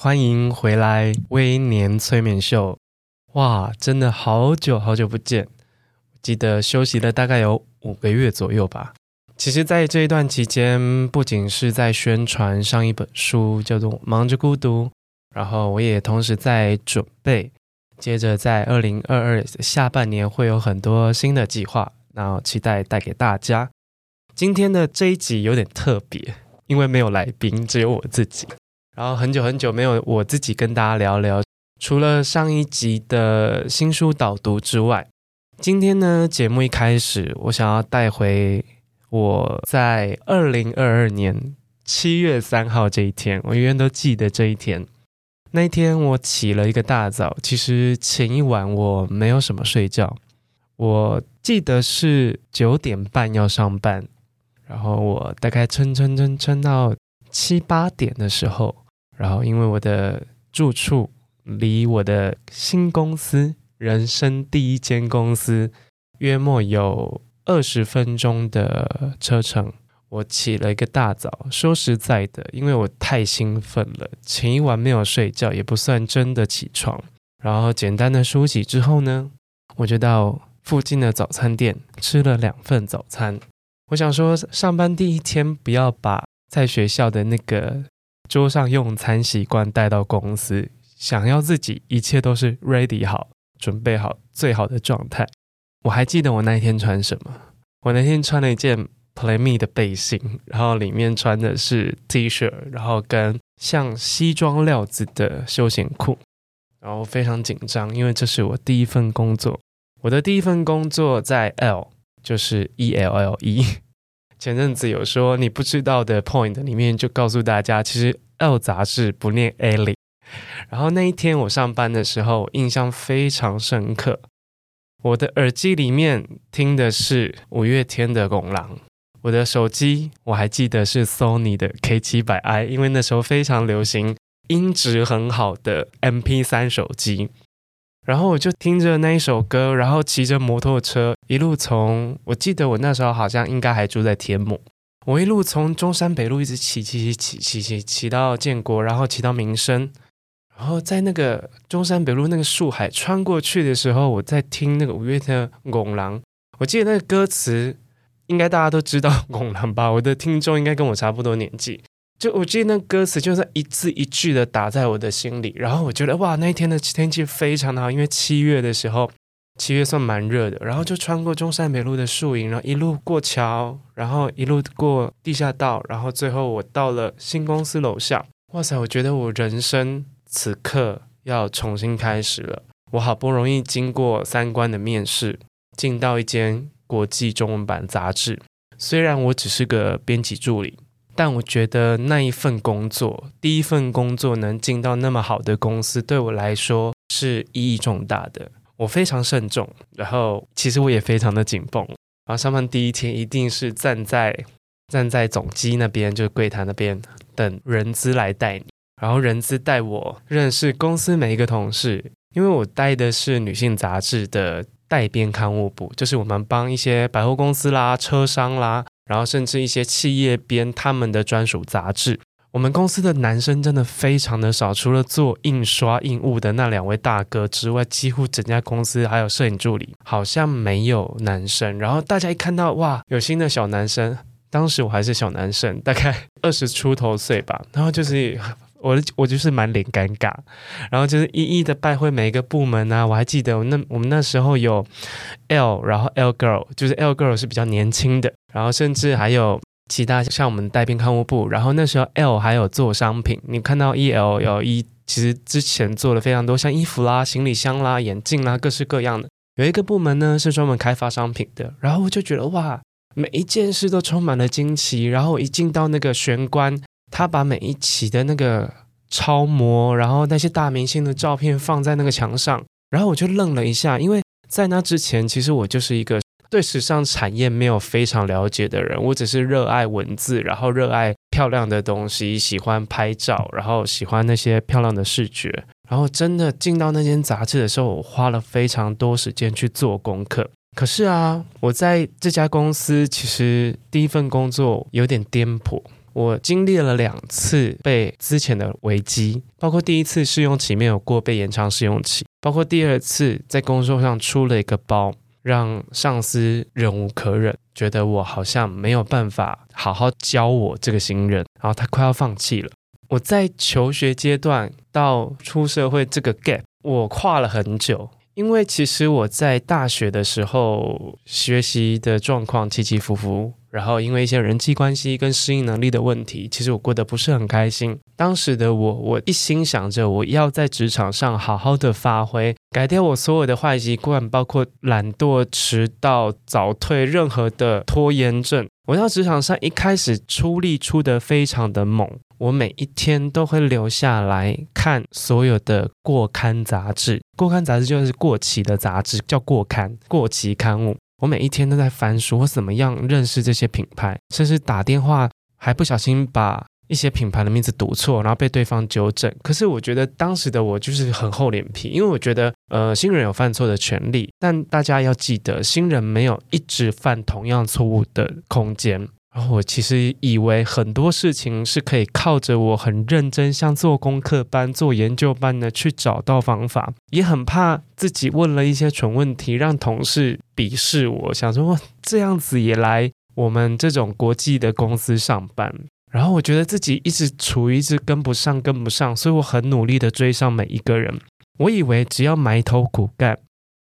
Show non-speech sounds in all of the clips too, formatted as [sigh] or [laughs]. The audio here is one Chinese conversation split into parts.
欢迎回来微年催眠秀。哇，真的好久好久不见，记得休息了大概有五个月左右吧。其实，在这一段期间，不仅是在宣传上一本书，叫做《忙着孤独》，然后我也同时在准备。接着，在二零二二下半年会有很多新的计划，然后期待带给大家。今天的这一集有点特别，因为没有来宾，只有我自己。然后很久很久没有我自己跟大家聊聊，除了上一集的新书导读之外，今天呢，节目一开始，我想要带回我在二零二二年七月三号这一天，我永远都记得这一天。那一天我起了一个大早，其实前一晚我没有什么睡觉，我记得是九点半要上班，然后我大概撑撑撑撑到七八点的时候，然后因为我的住处离我的新公司，人生第一间公司，约莫有二十分钟的车程。我起了一个大早，说实在的，因为我太兴奋了，前一晚没有睡觉，也不算真的起床。然后简单的梳洗之后呢，我就到附近的早餐店吃了两份早餐。我想说，上班第一天不要把在学校的那个桌上用餐习惯带到公司，想要自己一切都是 ready 好，准备好最好的状态。我还记得我那一天穿什么，我那天穿了一件。Play Me 的背心，然后里面穿的是 T 恤，然后跟像西装料子的休闲裤，然后非常紧张，因为这是我第一份工作。我的第一份工作在 L，就是 E L L E。前阵子有说你不知道的 point 里面就告诉大家，其实 L 杂志不念 Ali，。然后那一天我上班的时候，印象非常深刻。我的耳机里面听的是五月天的《拱狼》。我的手机我还记得是 Sony 的 K700i，因为那时候非常流行音质很好的 MP3 手机。然后我就听着那一首歌，然后骑着摩托车一路从，我记得我那时候好像应该还住在天母，我一路从中山北路一直骑骑骑骑骑骑骑到建国，然后骑到民生，然后在那个中山北路那个树海穿过去的时候，我在听那个五月天的《拱狼》，我记得那个歌词。应该大家都知道拱狼吧？我的听众应该跟我差不多年纪。就我记得那歌词，就是一字一句的打在我的心里。然后我觉得哇，那一天的天气非常的好，因为七月的时候，七月算蛮热的。然后就穿过中山北路的树影，然后一路过桥，然后一路过地下道，然后最后我到了新公司楼下。哇塞，我觉得我人生此刻要重新开始了。我好不容易经过三关的面试，进到一间。国际中文版杂志，虽然我只是个编辑助理，但我觉得那一份工作，第一份工作能进到那么好的公司，对我来说是意义重大的。我非常慎重，然后其实我也非常的紧绷。然后上班第一天一定是站在站在总机那边，就是柜台那边等人资来带你，然后人资带我认识公司每一个同事，因为我带的是女性杂志的。代编刊物部就是我们帮一些百货公司啦、车商啦，然后甚至一些企业编他们的专属杂志。我们公司的男生真的非常的少，除了做印刷印务的那两位大哥之外，几乎整家公司还有摄影助理，好像没有男生。然后大家一看到哇，有新的小男生，当时我还是小男生，大概 [laughs] 二十出头岁吧，然后就是。我我就是满脸尴尬，然后就是一一的拜会每一个部门啊。我还记得那我们那时候有 L，然后 L girl，就是 L girl 是比较年轻的，然后甚至还有其他像我们代编刊物部，然后那时候 L 还有做商品。你看到 E L L E，其实之前做了非常多，像衣服啦、行李箱啦、眼镜啦，各式各样的。有一个部门呢是专门开发商品的，然后我就觉得哇，每一件事都充满了惊奇。然后一进到那个玄关。他把每一期的那个超模，然后那些大明星的照片放在那个墙上，然后我就愣了一下，因为在那之前，其实我就是一个对时尚产业没有非常了解的人，我只是热爱文字，然后热爱漂亮的东西，喜欢拍照，然后喜欢那些漂亮的视觉，然后真的进到那间杂志的时候，我花了非常多时间去做功课。可是啊，我在这家公司其实第一份工作有点颠簸。我经历了两次被资遣的危机，包括第一次试用期没有过被延长试用期，包括第二次在工作上出了一个包，让上司忍无可忍，觉得我好像没有办法好好教我这个新人，然后他快要放弃了。我在求学阶段到出社会这个 gap，我跨了很久。因为其实我在大学的时候学习的状况起起伏伏，然后因为一些人际关系跟适应能力的问题，其实我过得不是很开心。当时的我，我一心想着我要在职场上好好的发挥，改掉我所有的坏习惯，包括懒惰、迟到、早退，任何的拖延症。我到职场上一开始出力出得非常的猛。我每一天都会留下来看所有的过刊杂志，过刊杂志就是过期的杂志，叫过刊，过期刊物。我每一天都在翻书，我怎么样认识这些品牌，甚至打电话还不小心把一些品牌的名字读错，然后被对方纠正。可是我觉得当时的我就是很厚脸皮，因为我觉得呃新人有犯错的权利，但大家要记得，新人没有一直犯同样错误的空间。我其实以为很多事情是可以靠着我很认真，像做功课般、做研究般的去找到方法，也很怕自己问了一些蠢问题，让同事鄙视我。想说这样子也来我们这种国际的公司上班，然后我觉得自己一直处于一直跟不上、跟不上，所以我很努力的追上每一个人。我以为只要埋头苦干、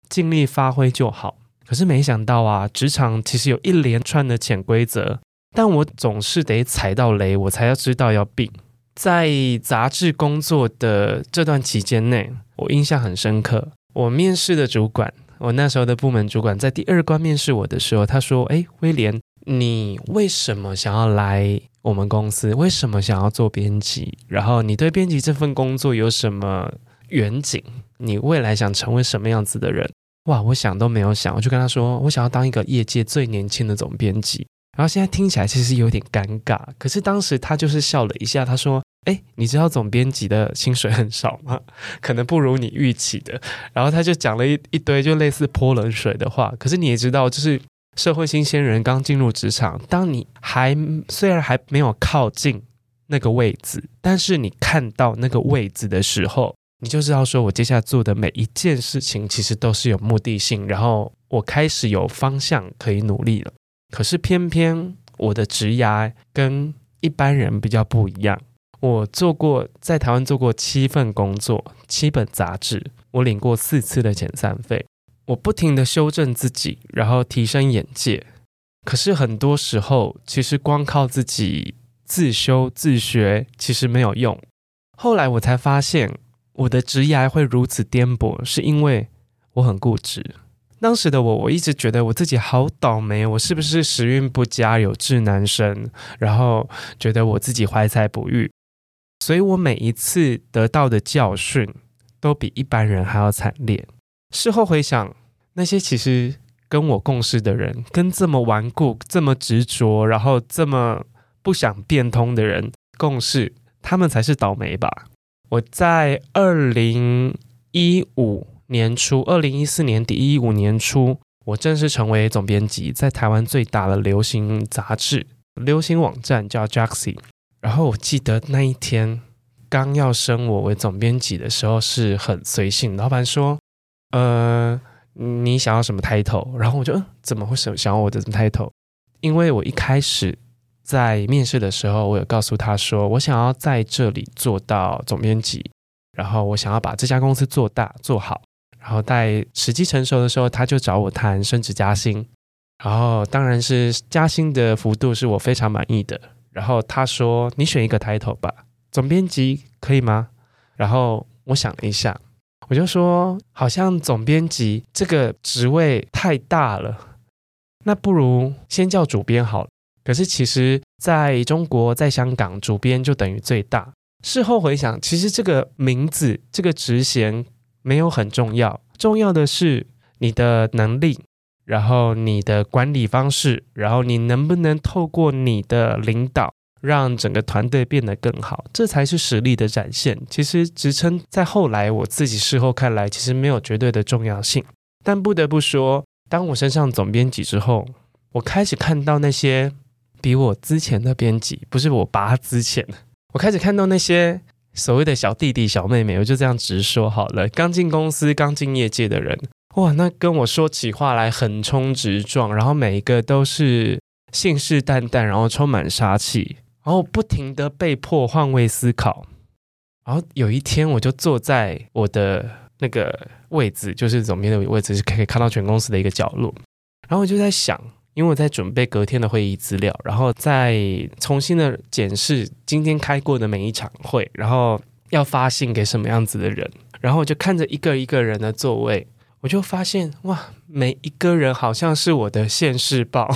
尽力发挥就好，可是没想到啊，职场其实有一连串的潜规则。但我总是得踩到雷，我才要知道要病。在杂志工作的这段期间内，我印象很深刻。我面试的主管，我那时候的部门主管，在第二关面试我的时候，他说：“诶，威廉，你为什么想要来我们公司？为什么想要做编辑？然后你对编辑这份工作有什么远景？你未来想成为什么样子的人？”哇，我想都没有想，我就跟他说：“我想要当一个业界最年轻的总编辑。”然后现在听起来其实有点尴尬，可是当时他就是笑了一下，他说：“哎，你知道总编辑的薪水很少吗？[laughs] 可能不如你预期的。”然后他就讲了一一堆就类似泼冷水的话。可是你也知道，就是社会新鲜人刚进入职场，当你还虽然还没有靠近那个位置，但是你看到那个位置的时候，你就知道说我接下来做的每一件事情其实都是有目的性，然后我开始有方向可以努力了。可是偏偏我的职涯跟一般人比较不一样。我做过在台湾做过七份工作，七本杂志，我领过四次的遣散费。我不停地修正自己，然后提升眼界。可是很多时候，其实光靠自己自修自学其实没有用。后来我才发现，我的职涯会如此颠簸，是因为我很固执。当时的我，我一直觉得我自己好倒霉，我是不是时运不佳，有志难伸，然后觉得我自己怀才不遇，所以我每一次得到的教训都比一般人还要惨烈。事后回想，那些其实跟我共事的人，跟这么顽固、这么执着，然后这么不想变通的人共事，他们才是倒霉吧。我在二零一五。年初，二零一四年底一五年初，我正式成为总编辑，在台湾最大的流行杂志、流行网站叫 Jaxi。然后我记得那一天刚要升我为总编辑的时候，是很随性。老板说：“呃，你想要什么 title？” 然后我就嗯，怎么会想想要我的 title？因为我一开始在面试的时候，我有告诉他说，我想要在这里做到总编辑，然后我想要把这家公司做大做好。然后在时机成熟的时候，他就找我谈升职加薪，然后当然是加薪的幅度是我非常满意的。然后他说：“你选一个 title 吧，总编辑可以吗？”然后我想了一下，我就说：“好像总编辑这个职位太大了，那不如先叫主编好了。”可是其实在中国，在香港，主编就等于最大。事后回想，其实这个名字、这个职衔没有很重要，重要的是你的能力，然后你的管理方式，然后你能不能透过你的领导，让整个团队变得更好，这才是实力的展现。其实职称在后来我自己事后看来，其实没有绝对的重要性。但不得不说，当我升上总编辑之后，我开始看到那些比我之前的编辑，不是我拔之前，我开始看到那些所谓的小弟弟小妹妹，我就这样直说好了。刚进公司、刚进业界的人，哇，那跟我说起话来横冲直撞，然后每一个都是信誓旦旦，然后充满杀气，然后不停的被迫换位思考。然后有一天，我就坐在我的。那个位置就是总编的位置，是可以看到全公司的一个角落。然后我就在想，因为我在准备隔天的会议资料，然后再重新的检视今天开过的每一场会，然后要发信给什么样子的人。然后我就看着一个一个人的座位，我就发现哇，每一个人好像是我的现世报，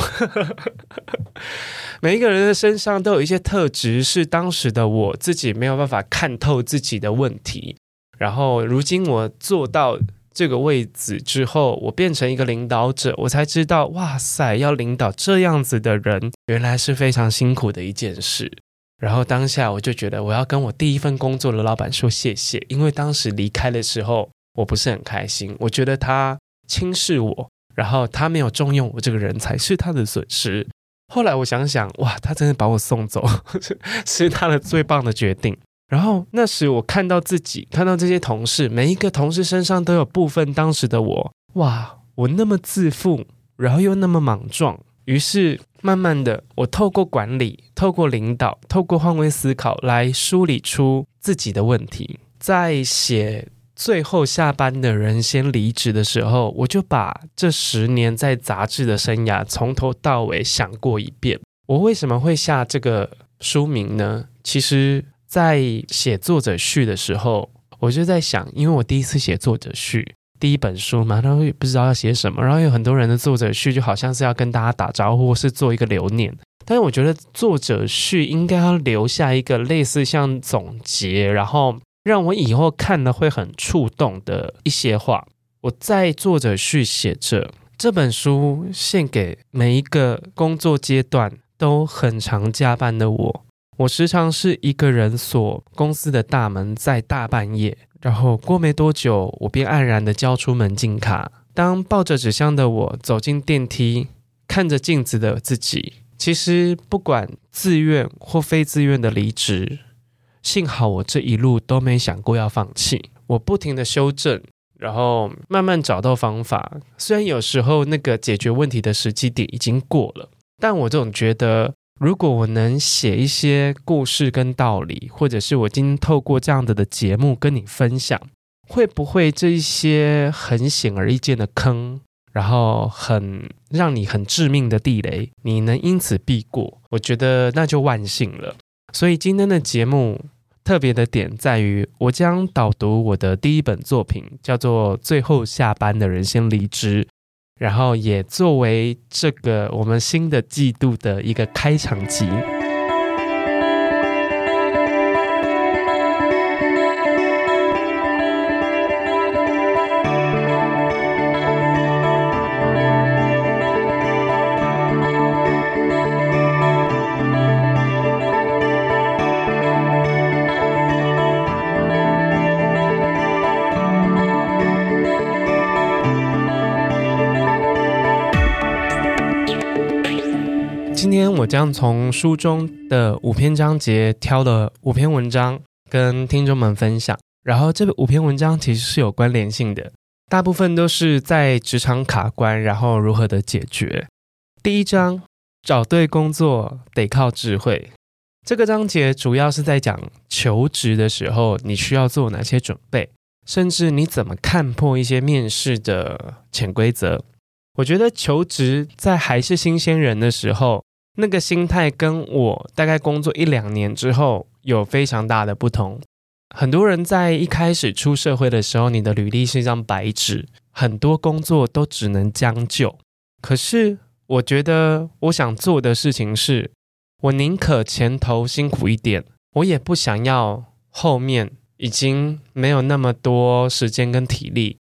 [laughs] 每一个人的身上都有一些特质，是当时的我自己没有办法看透自己的问题。然后，如今我做到这个位置之后，我变成一个领导者，我才知道，哇塞，要领导这样子的人，原来是非常辛苦的一件事。然后当下我就觉得，我要跟我第一份工作的老板说谢谢，因为当时离开的时候，我不是很开心，我觉得他轻视我，然后他没有重用我这个人才是他的损失。后来我想想，哇，他真的把我送走，[laughs] 是他的最棒的决定。然后那时我看到自己，看到这些同事，每一个同事身上都有部分当时的我。哇，我那么自负，然后又那么莽撞。于是慢慢的，我透过管理，透过领导，透过换位思考来梳理出自己的问题。在写最后下班的人先离职的时候，我就把这十年在杂志的生涯从头到尾想过一遍。我为什么会下这个书名呢？其实。在写作者序的时候，我就在想，因为我第一次写作者序，第一本书嘛，然后也不知道要写什么，然后有很多人的作者序就好像是要跟大家打招呼，或是做一个留念。但是我觉得作者序应该要留下一个类似像总结，然后让我以后看了会很触动的一些话。我在作者序写着这本书献给每一个工作阶段都很常加班的我。我时常是一个人锁公司的大门，在大半夜，然后过没多久，我便黯然的交出门禁卡。当抱着纸箱的我走进电梯，看着镜子的自己，其实不管自愿或非自愿的离职，幸好我这一路都没想过要放弃。我不停的修正，然后慢慢找到方法。虽然有时候那个解决问题的时机点已经过了，但我总觉得。如果我能写一些故事跟道理，或者是我今天透过这样子的节目跟你分享，会不会这一些很显而易见的坑，然后很让你很致命的地雷，你能因此避过？我觉得那就万幸了。所以今天的节目特别的点在于，我将导读我的第一本作品，叫做《最后下班的人先离职》。然后也作为这个我们新的季度的一个开场集。我将从书中的五篇章节挑了五篇文章跟听众们分享，然后这五篇文章其实是有关联性的，大部分都是在职场卡关，然后如何的解决。第一章，找对工作得靠智慧，这个章节主要是在讲求职的时候你需要做哪些准备，甚至你怎么看破一些面试的潜规则。我觉得求职在还是新鲜人的时候。那个心态跟我大概工作一两年之后有非常大的不同。很多人在一开始出社会的时候，你的履历是一张白纸，很多工作都只能将就。可是我觉得我想做的事情是，我宁可前头辛苦一点，我也不想要后面已经没有那么多时间跟体力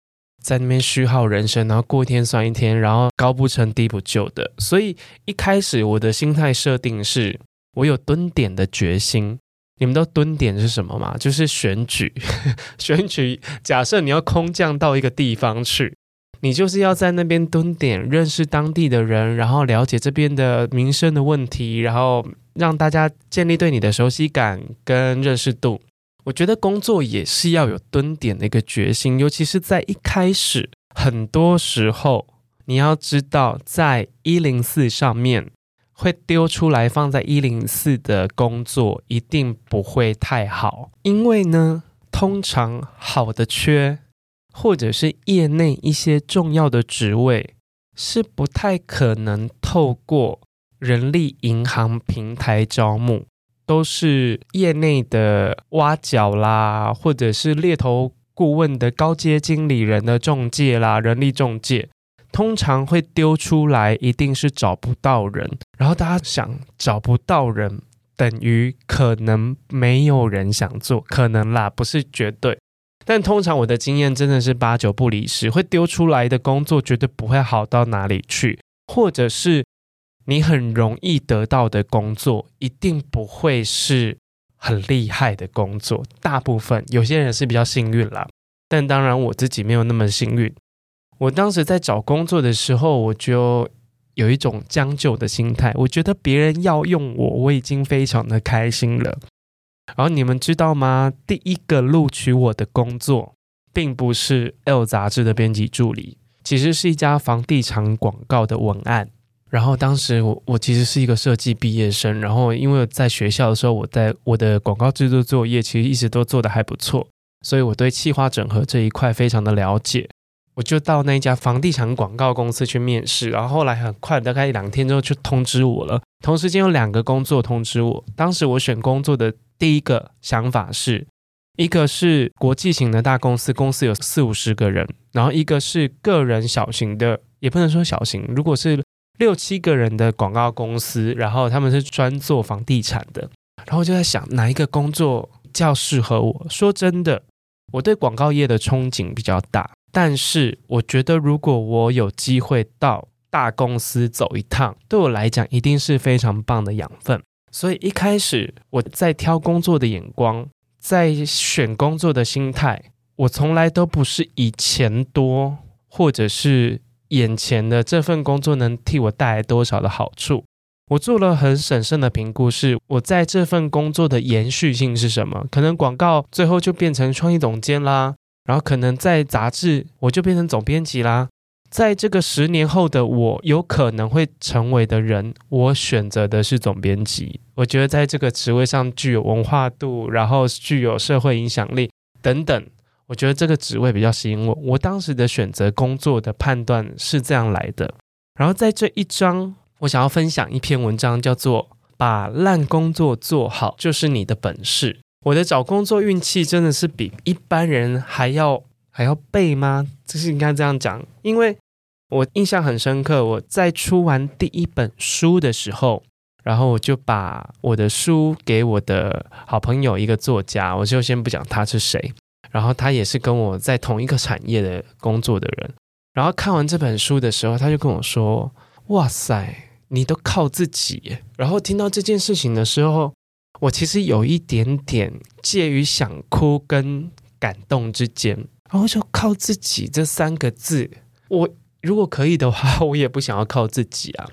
在那边虚耗人生，然后过一天算一天，然后高不成低不就的。所以一开始我的心态设定是，我有蹲点的决心。你们都蹲点是什么吗？就是选举，[laughs] 选举。假设你要空降到一个地方去。你就是要在那边蹲点，认识当地的人，然后了解这边的民生的问题，然后让大家建立对你的熟悉感跟认识度。我觉得工作也是要有蹲点的一个决心，尤其是在一开始，很多时候你要知道，在一零四上面会丢出来放在一零四的工作一定不会太好，因为呢，通常好的缺。或者是业内一些重要的职位，是不太可能透过人力银行平台招募，都是业内的挖角啦，或者是猎头顾问的高阶经理人的中介啦，人力中介，通常会丢出来，一定是找不到人。然后大家想，找不到人，等于可能没有人想做，可能啦，不是绝对。但通常我的经验真的是八九不离十，会丢出来的工作绝对不会好到哪里去，或者是你很容易得到的工作，一定不会是很厉害的工作。大部分有些人是比较幸运啦，但当然我自己没有那么幸运。我当时在找工作的时候，我就有一种将就的心态，我觉得别人要用我，我已经非常的开心了。然后你们知道吗？第一个录取我的工作，并不是《L》杂志的编辑助理，其实是一家房地产广告的文案。然后当时我我其实是一个设计毕业生，然后因为在学校的时候，我在我的广告制作作业其实一直都做得还不错，所以我对企划整合这一块非常的了解。我就到那一家房地产广告公司去面试，然后后来很快，大概一两天之后就通知我了。同时间有两个工作通知我，当时我选工作的。第一个想法是，一个是国际型的大公司，公司有四五十个人，然后一个是个人小型的，也不能说小型，如果是六七个人的广告公司，然后他们是专做房地产的，然后就在想哪一个工作较适合我。说真的，我对广告业的憧憬比较大，但是我觉得如果我有机会到大公司走一趟，对我来讲一定是非常棒的养分。所以一开始我在挑工作的眼光，在选工作的心态，我从来都不是以钱多，或者是眼前的这份工作能替我带来多少的好处。我做了很审慎的评估，是我在这份工作的延续性是什么？可能广告最后就变成创意总监啦，然后可能在杂志我就变成总编辑啦。在这个十年后的我有可能会成为的人，我选择的是总编辑。我觉得在这个职位上具有文化度，然后具有社会影响力等等。我觉得这个职位比较吸引我。我当时的选择工作的判断是这样来的。然后在这一章，我想要分享一篇文章，叫做《把烂工作做好就是你的本事》。我的找工作运气真的是比一般人还要还要背吗？这是应该这样讲，因为。我印象很深刻，我在出完第一本书的时候，然后我就把我的书给我的好朋友一个作家，我就先不讲他是谁，然后他也是跟我在同一个产业的工作的人，然后看完这本书的时候，他就跟我说：“哇塞，你都靠自己。”然后听到这件事情的时候，我其实有一点点介于想哭跟感动之间，然后就靠自己这三个字，我。如果可以的话，[laughs] 我也不想要靠自己啊。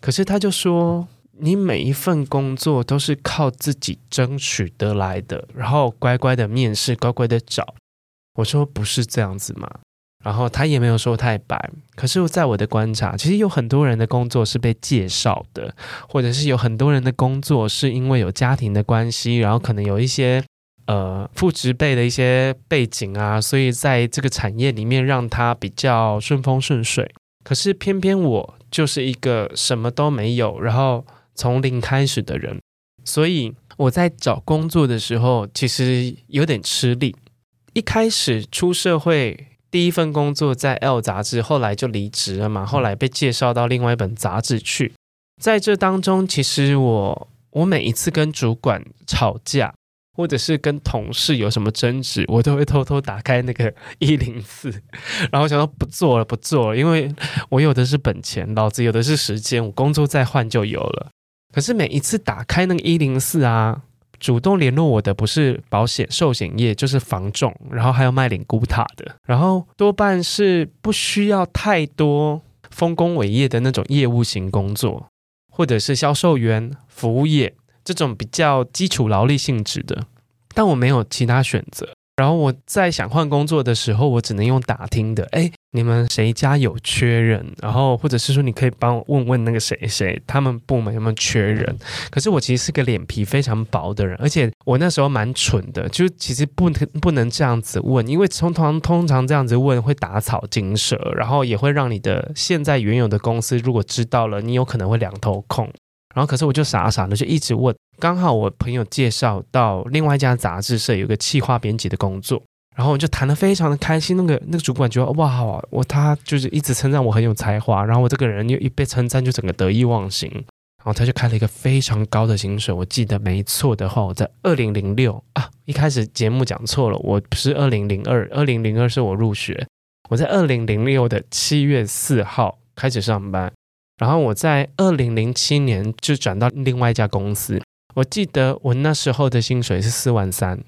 可是他就说，你每一份工作都是靠自己争取得来的，然后乖乖的面试，乖乖的找。我说不是这样子嘛。然后他也没有说太白。可是在我的观察，其实有很多人的工作是被介绍的，或者是有很多人的工作是因为有家庭的关系，然后可能有一些。呃，父职辈的一些背景啊，所以在这个产业里面让他比较顺风顺水。可是偏偏我就是一个什么都没有，然后从零开始的人，所以我在找工作的时候其实有点吃力。一开始出社会第一份工作在 L 杂志，后来就离职了嘛，后来被介绍到另外一本杂志去。在这当中，其实我我每一次跟主管吵架。或者是跟同事有什么争执，我都会偷偷打开那个 [laughs] 一零四，然后想说不做了，不做了，因为我有的是本钱，老子有的是时间，我工作再换就有了。可是每一次打开那个一零四啊，主动联络我的不是保险寿险业，就是房仲，然后还有卖灵骨塔的，然后多半是不需要太多丰功伟业的那种业务型工作，或者是销售员、服务业。这种比较基础劳力性质的，但我没有其他选择。然后我在想换工作的时候，我只能用打听的。哎，你们谁家有缺人？然后或者是说，你可以帮我问问那个谁谁，他们部门有没有缺人？可是我其实是个脸皮非常薄的人，而且我那时候蛮蠢的，就其实不能不能这样子问，因为通常通常这样子问会打草惊蛇，然后也会让你的现在原有的公司如果知道了，你有可能会两头空。然后，可是我就傻傻的就一直问。刚好我朋友介绍到另外一家杂志社有个企划编辑的工作，然后我就谈得非常的开心。那个那个主管觉得哇，我他就是一直称赞我很有才华，然后我这个人又一被称赞就整个得意忘形，然后他就开了一个非常高的薪水。我记得没错的话，我在二零零六啊，一开始节目讲错了，我不是二零零二，二零零二是我入学，我在二零零六的七月四号开始上班。然后我在二零零七年就转到另外一家公司，我记得我那时候的薪水是四万三，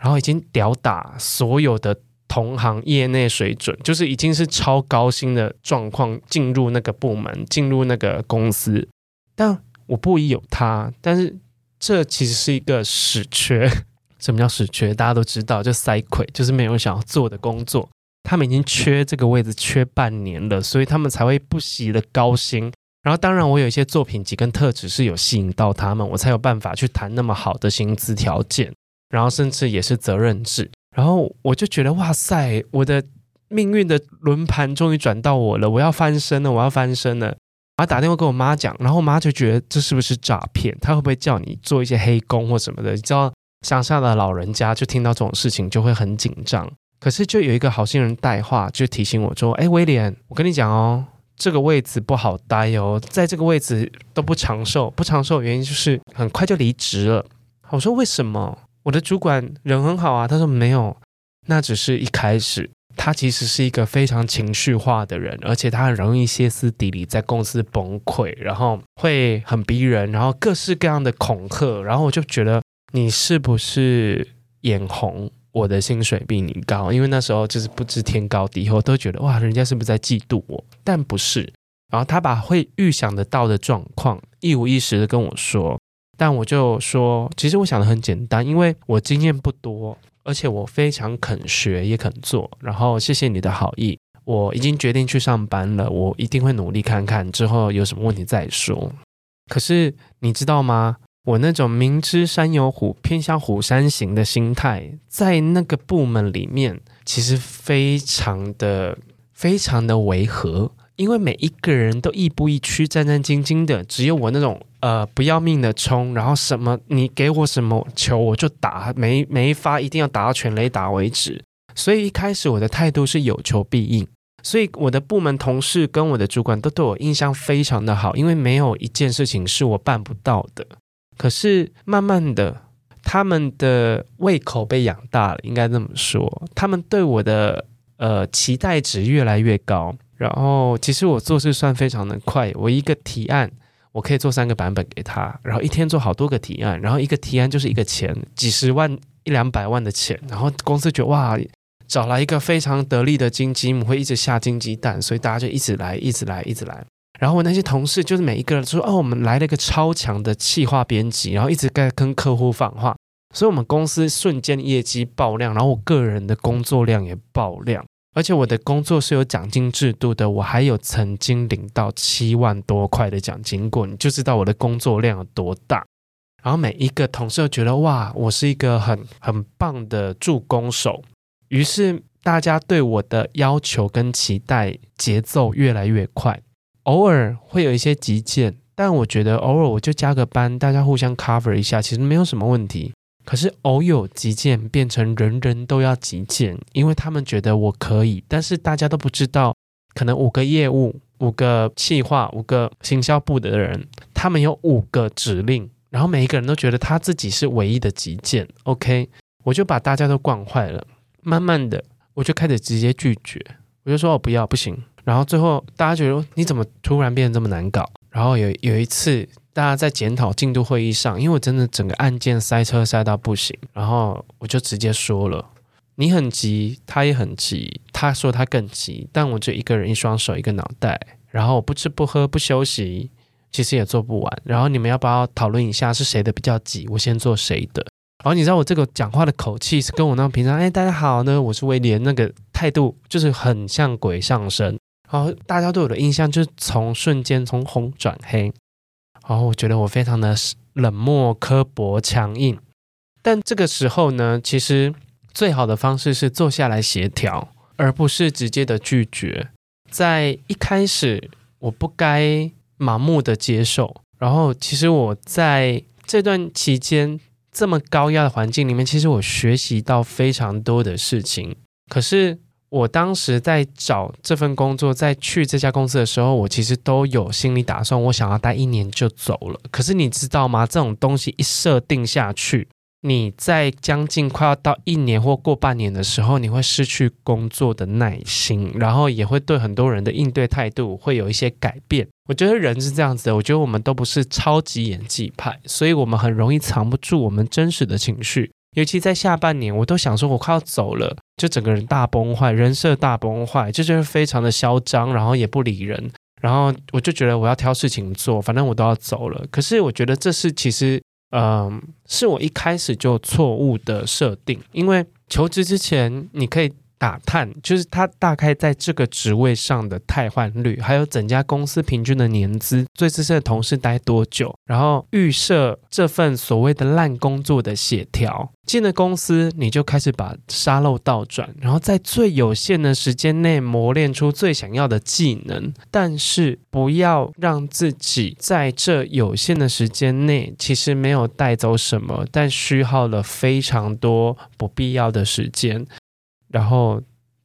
然后已经吊打所有的同行业内水准，就是已经是超高薪的状况进入那个部门，进入那个公司。但我不疑有他，但是这其实是一个死缺。[laughs] 什么叫死缺？大家都知道，就塞亏，就是没有想要做的工作。他们已经缺这个位置缺半年了，所以他们才会不惜的高薪。然后，当然我有一些作品集跟特质是有吸引到他们，我才有办法去谈那么好的薪资条件。然后，甚至也是责任制。然后我就觉得，哇塞，我的命运的轮盘终于转到我了，我要翻身了，我要翻身了。然后打电话跟我妈讲，然后我妈就觉得这是不是诈骗？她会不会叫你做一些黑工或什么的？你知道，乡下的老人家就听到这种事情就会很紧张。可是，就有一个好心人带话，就提醒我说：“哎，威廉，我跟你讲哦，这个位置不好待哦，在这个位置都不长寿。不长寿原因就是很快就离职了。”我说：“为什么？我的主管人很好啊。”他说：“没有，那只是一开始。他其实是一个非常情绪化的人，而且他很容易歇斯底里，在公司崩溃，然后会很逼人，然后各式各样的恐吓。然后我就觉得，你是不是眼红？”我的薪水比你高，因为那时候就是不知天高地厚，都觉得哇，人家是不是在嫉妒我？但不是。然后他把会预想得到的状况一五一十的跟我说，但我就说，其实我想的很简单，因为我经验不多，而且我非常肯学也肯做。然后谢谢你的好意，我已经决定去上班了，我一定会努力看看之后有什么问题再说。可是你知道吗？我那种明知山有虎，偏向虎山行的心态，在那个部门里面，其实非常的、非常的违和。因为每一个人都亦步亦趋、战战兢兢的，只有我那种呃不要命的冲，然后什么你给我什么球我就打，每每一发一定要打到全垒打为止。所以一开始我的态度是有求必应，所以我的部门同事跟我的主管都对我印象非常的好，因为没有一件事情是我办不到的。可是慢慢的，他们的胃口被养大了，应该这么说。他们对我的呃期待值越来越高。然后其实我做事算非常的快，我一个提案我可以做三个版本给他，然后一天做好多个提案，然后一个提案就是一个钱，几十万一两百万的钱。然后公司觉得哇，找来一个非常得力的金鸡母，会一直下金鸡蛋，所以大家就一直来，一直来，一直来。然后我那些同事就是每一个人说哦，我们来了一个超强的企划编辑，然后一直在跟客户放话，所以我们公司瞬间业绩爆量，然后我个人的工作量也爆量，而且我的工作是有奖金制度的，我还有曾经领到七万多块的奖金过，你就知道我的工作量有多大。然后每一个同事都觉得哇，我是一个很很棒的助攻手，于是大家对我的要求跟期待节奏越来越快。偶尔会有一些急件，但我觉得偶尔我就加个班，大家互相 cover 一下，其实没有什么问题。可是偶有急件变成人人都要急件，因为他们觉得我可以，但是大家都不知道，可能五个业务、五个企划、五个行销部的人，他们有五个指令，然后每一个人都觉得他自己是唯一的极简。OK，我就把大家都惯坏了。慢慢的，我就开始直接拒绝，我就说我不要，不行。然后最后大家觉得你怎么突然变得这么难搞？然后有有一次，大家在检讨进度会议上，因为我真的整个案件塞车塞到不行，然后我就直接说了，你很急，他也很急，他说他更急，但我就一个人一双手一个脑袋，然后我不吃不喝不休息，其实也做不完。然后你们要不要讨论一下是谁的比较急，我先做谁的？然后你知道我这个讲话的口气是跟我那平常哎大家好呢，我是威廉那个态度就是很像鬼上身。然后大家对我的印象就是从瞬间从红转黑，然后我觉得我非常的冷漠、刻薄、强硬。但这个时候呢，其实最好的方式是坐下来协调，而不是直接的拒绝。在一开始，我不该盲目的接受。然后，其实我在这段期间这么高压的环境里面，其实我学习到非常多的事情。可是。我当时在找这份工作，在去这家公司的时候，我其实都有心里打算，我想要待一年就走了。可是你知道吗？这种东西一设定下去，你在将近快要到一年或过半年的时候，你会失去工作的耐心，然后也会对很多人的应对态度会有一些改变。我觉得人是这样子的，我觉得我们都不是超级演技派，所以我们很容易藏不住我们真实的情绪。尤其在下半年，我都想说，我快要走了，就整个人大崩坏，人设大崩坏，就是非常的嚣张，然后也不理人，然后我就觉得我要挑事情做，反正我都要走了。可是我觉得这是其实，嗯、是我一开始就错误的设定，因为求职之前你可以。打探就是他大概在这个职位上的汰换率，还有整家公司平均的年资，最资深的同事待多久，然后预设这份所谓的烂工作的协调。进了公司，你就开始把沙漏倒转，然后在最有限的时间内磨练出最想要的技能，但是不要让自己在这有限的时间内，其实没有带走什么，但虚耗了非常多不必要的时间。然后，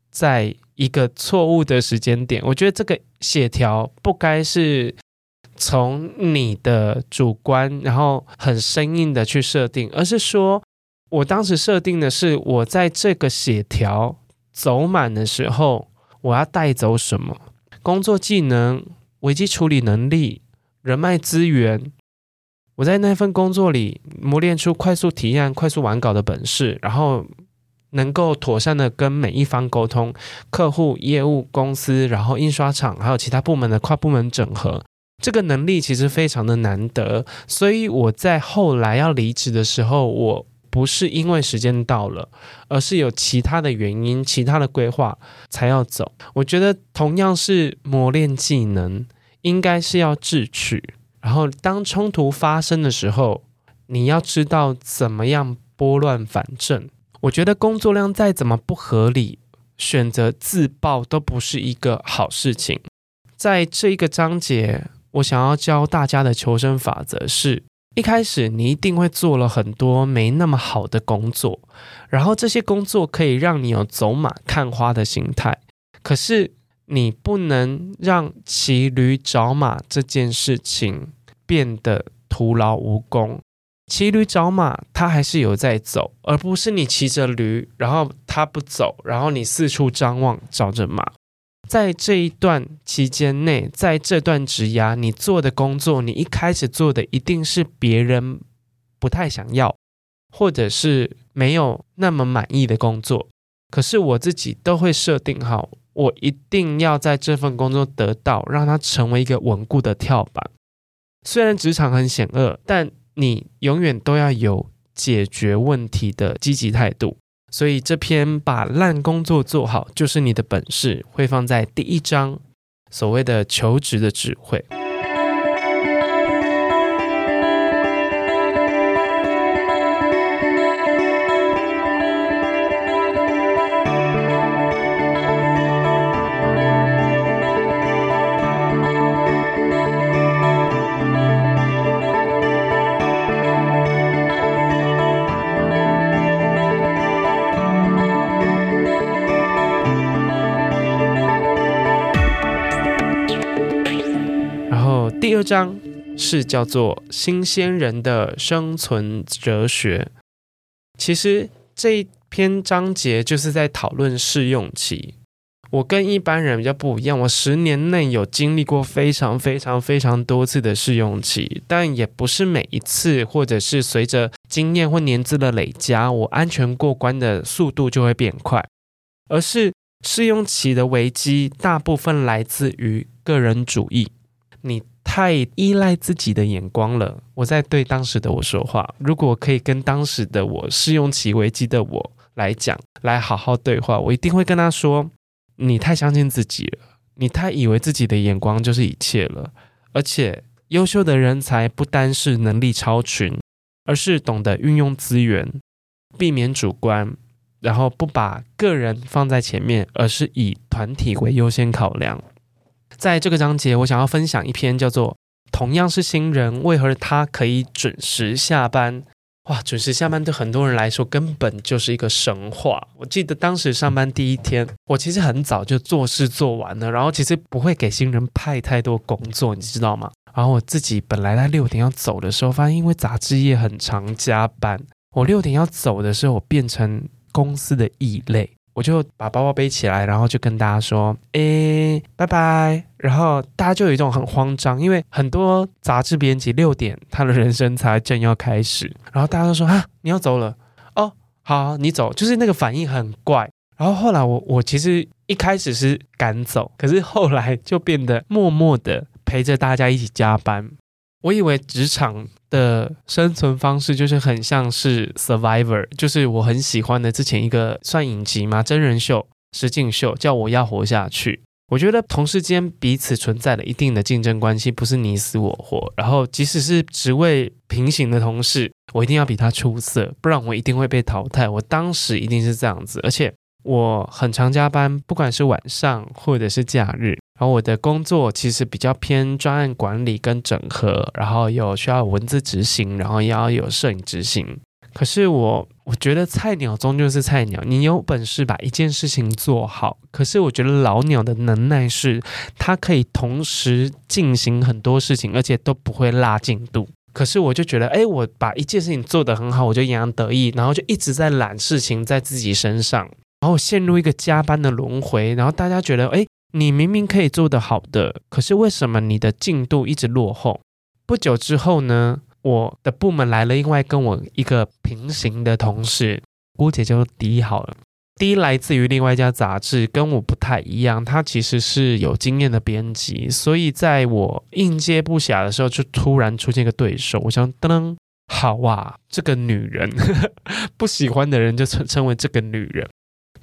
在一个错误的时间点，我觉得这个协调不该是从你的主观，然后很生硬的去设定，而是说，我当时设定的是，我在这个协调走满的时候，我要带走什么？工作技能、危机处理能力、人脉资源。我在那份工作里磨练出快速提案、快速完稿的本事，然后。能够妥善的跟每一方沟通，客户、业务、公司，然后印刷厂，还有其他部门的跨部门整合，这个能力其实非常的难得。所以我在后来要离职的时候，我不是因为时间到了，而是有其他的原因、其他的规划才要走。我觉得同样是磨练技能，应该是要智取。然后当冲突发生的时候，你要知道怎么样拨乱反正。我觉得工作量再怎么不合理，选择自爆都不是一个好事情。在这一个章节，我想要教大家的求生法则是：一开始你一定会做了很多没那么好的工作，然后这些工作可以让你有走马看花的心态。可是你不能让骑驴找马这件事情变得徒劳无功。骑驴找马，他还是有在走，而不是你骑着驴，然后他不走，然后你四处张望找着马。在这一段期间内，在这段职涯，你做的工作，你一开始做的一定是别人不太想要，或者是没有那么满意的工作。可是我自己都会设定好，我一定要在这份工作得到，让它成为一个稳固的跳板。虽然职场很险恶，但你永远都要有解决问题的积极态度，所以这篇把烂工作做好就是你的本事，会放在第一章，所谓的求职的智慧。章是叫做《新鲜人的生存哲学》。其实这一篇章节就是在讨论试用期。我跟一般人比较不一样，我十年内有经历过非常非常非常多次的试用期，但也不是每一次，或者是随着经验或年资的累加，我安全过关的速度就会变快，而是试用期的危机大部分来自于个人主义，你太依赖自己的眼光了。我在对当时的我说话，如果可以跟当时的我试用期危机的我来讲，来好好对话，我一定会跟他说。你太相信自己了，你太以为自己的眼光就是一切了。而且，优秀的人才不单是能力超群，而是懂得运用资源，避免主观，然后不把个人放在前面，而是以团体为优先考量。在这个章节，我想要分享一篇叫做《同样是新人，为何他可以准时下班》。哇，准时下班对很多人来说根本就是一个神话。我记得当时上班第一天，我其实很早就做事做完了，然后其实不会给新人派太多工作，你知道吗？然后我自己本来在六点要走的时候，发现因为杂志业很常加班，我六点要走的时候，我变成公司的异类。我就把包包背起来，然后就跟大家说：“诶，拜拜。”然后大家就有一种很慌张，因为很多杂志编辑六点他的人生才正要开始，然后大家都说：“啊，你要走了？哦，好，你走。”就是那个反应很怪。然后后来我我其实一开始是赶走，可是后来就变得默默的陪着大家一起加班。我以为职场的生存方式就是很像是 Survivor，就是我很喜欢的之前一个算影集嘛，真人秀、实境秀，叫我要活下去。我觉得同事间彼此存在了一定的竞争关系，不是你死我活。然后即使是职位平行的同事，我一定要比他出色，不然我一定会被淘汰。我当时一定是这样子，而且我很常加班，不管是晚上或者是假日。然后我的工作其实比较偏专案管理跟整合，然后有需要文字执行，然后也要有摄影执行。可是我我觉得菜鸟终究是菜鸟，你有本事把一件事情做好。可是我觉得老鸟的能耐是，他可以同时进行很多事情，而且都不会落进度。可是我就觉得，哎，我把一件事情做得很好，我就洋洋得意，然后就一直在揽事情在自己身上，然后陷入一个加班的轮回。然后大家觉得，哎。你明明可以做得好的，可是为什么你的进度一直落后？不久之后呢，我的部门来了另外跟我一个平行的同事，姑且就 D 好了。D 来自于另外一家杂志，跟我不太一样，他其实是有经验的编辑，所以在我应接不暇的时候，就突然出现一个对手。我想，噔噔，好哇，这个女人，[laughs] 不喜欢的人就称称为这个女人。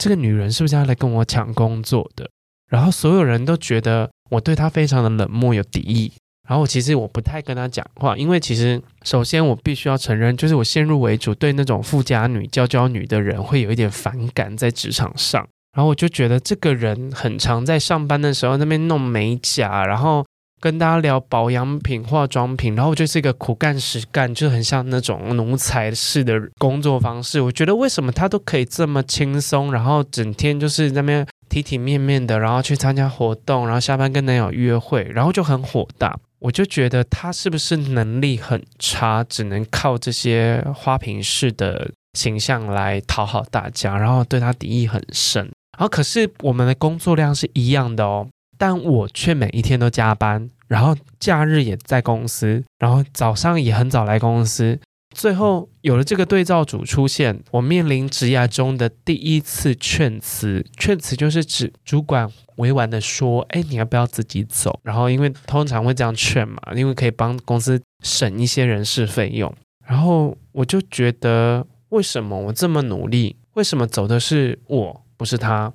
这个女人是不是要来跟我抢工作的？然后所有人都觉得我对她非常的冷漠有敌意，然后其实我不太跟她讲话，因为其实首先我必须要承认，就是我先入为主对那种富家女、娇娇女的人会有一点反感在职场上，然后我就觉得这个人很常在上班的时候那边弄美甲，然后跟大家聊保养品、化妆品，然后就是一个苦干实干，就很像那种奴才式的工作方式。我觉得为什么他都可以这么轻松，然后整天就是那边。体体面面的，然后去参加活动，然后下班跟男友约会，然后就很火大。我就觉得他是不是能力很差，只能靠这些花瓶式的形象来讨好大家，然后对他敌意很深。然后可是我们的工作量是一样的哦，但我却每一天都加班，然后假日也在公司，然后早上也很早来公司。最后有了这个对照组出现，我面临职涯中的第一次劝辞。劝辞就是指主管委婉的说：“哎，你要不要自己走？”然后因为通常会这样劝嘛，因为可以帮公司省一些人事费用。然后我就觉得，为什么我这么努力，为什么走的是我，不是他？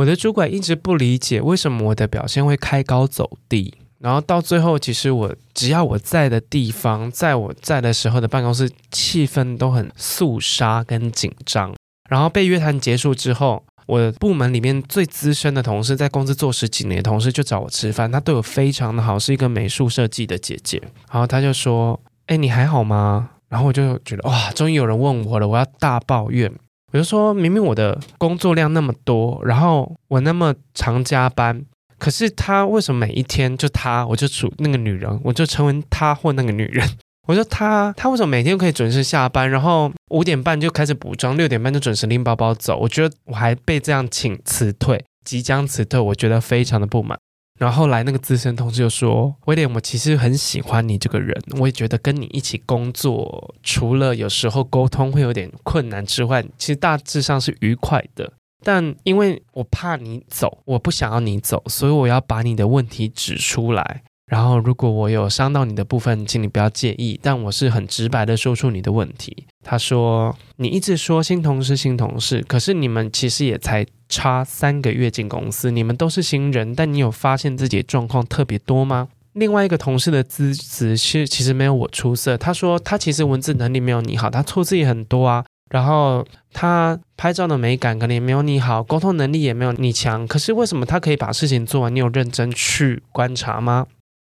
我的主管一直不理解为什么我的表现会开高走低。然后到最后，其实我只要我在的地方，在我在的时候的办公室气氛都很肃杀跟紧张。然后被约谈结束之后，我的部门里面最资深的同事，在公司做十几年的同事就找我吃饭，他对我非常的好，是一个美术设计的姐姐。然后他就说：“哎，你还好吗？”然后我就觉得哇，终于有人问我了，我要大抱怨。我就说明明我的工作量那么多，然后我那么常加班。可是他为什么每一天就他，我就处那个女人，我就成为他或那个女人。[laughs] 我说他，他为什么每天可以准时下班，然后五点半就开始补妆，六点半就准时拎包包走？我觉得我还被这样请辞退，即将辞退，我觉得非常的不满。然后后来那个资深同事就说：“威廉，我其实很喜欢你这个人，我也觉得跟你一起工作，除了有时候沟通会有点困难之外，其实大致上是愉快的。但因为我怕你走，我不想要你走，所以我要把你的问题指出来。”然后，如果我有伤到你的部分，请你不要介意。但我是很直白的说出你的问题。他说：“你一直说新同事，新同事，可是你们其实也才差三个月进公司，你们都是新人，但你有发现自己的状况特别多吗？”另外一个同事的资质是其实没有我出色。他说他其实文字能力没有你好，他错字也很多啊。然后他拍照的美感可能也没有你好，沟通能力也没有你强。可是为什么他可以把事情做完？你有认真去观察吗？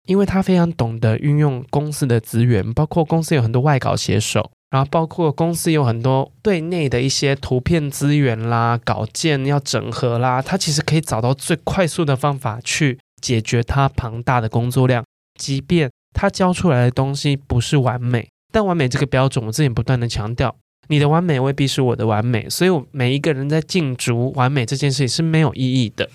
因为他非常懂得运用公司的资源，包括公司有很多外稿写手，然后包括公司有很多对内的一些图片资源啦、稿件要整合啦，他其实可以找到最快速的方法去解决他庞大的工作量。即便他交出来的东西不是完美，但完美这个标准，我之前不断的强调，你的完美未必是我的完美，所以我每一个人在竞逐完美这件事情是没有意义的。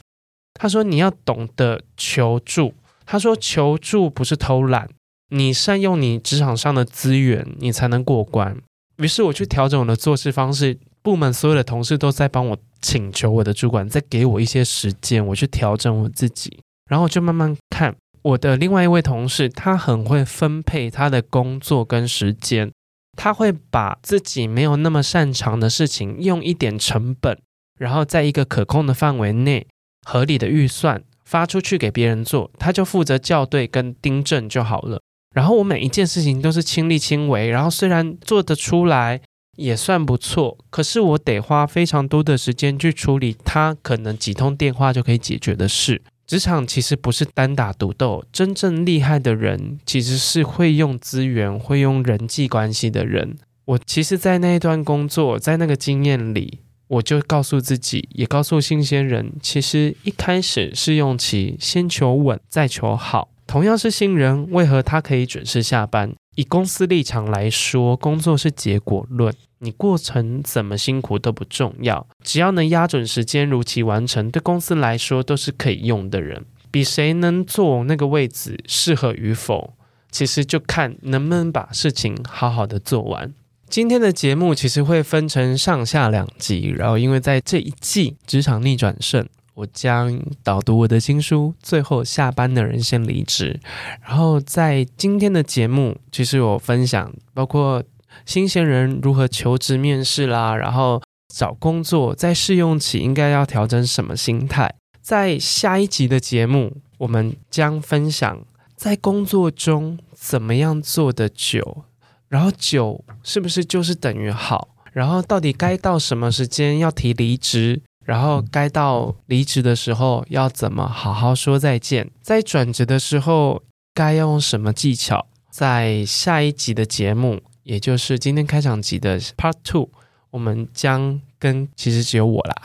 他说你要懂得求助。他说：“求助不是偷懒，你善用你职场上的资源，你才能过关。”于是我去调整我的做事方式，部门所有的同事都在帮我请求我的主管再给我一些时间，我去调整我自己。然后就慢慢看我的另外一位同事，他很会分配他的工作跟时间，他会把自己没有那么擅长的事情用一点成本，然后在一个可控的范围内合理的预算。发出去给别人做，他就负责校对跟订正就好了。然后我每一件事情都是亲力亲为，然后虽然做得出来也算不错，可是我得花非常多的时间去处理他可能几通电话就可以解决的事。职场其实不是单打独斗，真正厉害的人其实是会用资源、会用人际关系的人。我其实，在那一段工作，在那个经验里。我就告诉自己，也告诉新鲜人，其实一开始试用期先求稳，再求好。同样是新人，为何他可以准时下班？以公司立场来说，工作是结果论，你过程怎么辛苦都不重要，只要能压准时间，如期完成，对公司来说都是可以用的人。比谁能坐那个位置适合与否，其实就看能不能把事情好好的做完。今天的节目其实会分成上下两集，然后因为在这一季职场逆转胜，我将导读我的新书《最后下班的人先离职》。然后在今天的节目，其实我分享包括新鲜人如何求职面试啦，然后找工作在试用期应该要调整什么心态。在下一集的节目，我们将分享在工作中怎么样做得久。然后久是不是就是等于好？然后到底该到什么时间要提离职？然后该到离职的时候要怎么好好说再见？在转职的时候该用什么技巧？在下一集的节目，也就是今天开场集的 Part Two，我们将跟其实只有我啦，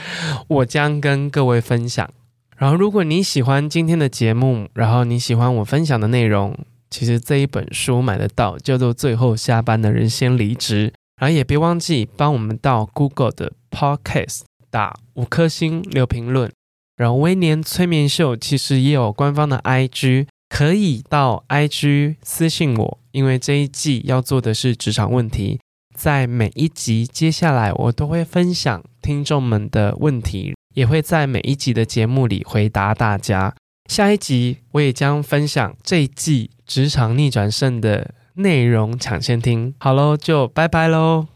[laughs] 我将跟各位分享。然后如果你喜欢今天的节目，然后你喜欢我分享的内容。其实这一本书买得到，叫做《最后下班的人先离职》，然后也别忘记帮我们到 Google 的 Podcast 打五颗星留评论。然后威廉催眠秀其实也有官方的 IG，可以到 IG 私信我，因为这一季要做的是职场问题，在每一集接下来我都会分享听众们的问题，也会在每一集的节目里回答大家。下一集我也将分享这一季职场逆转胜的内容，抢先听。好喽，就拜拜喽。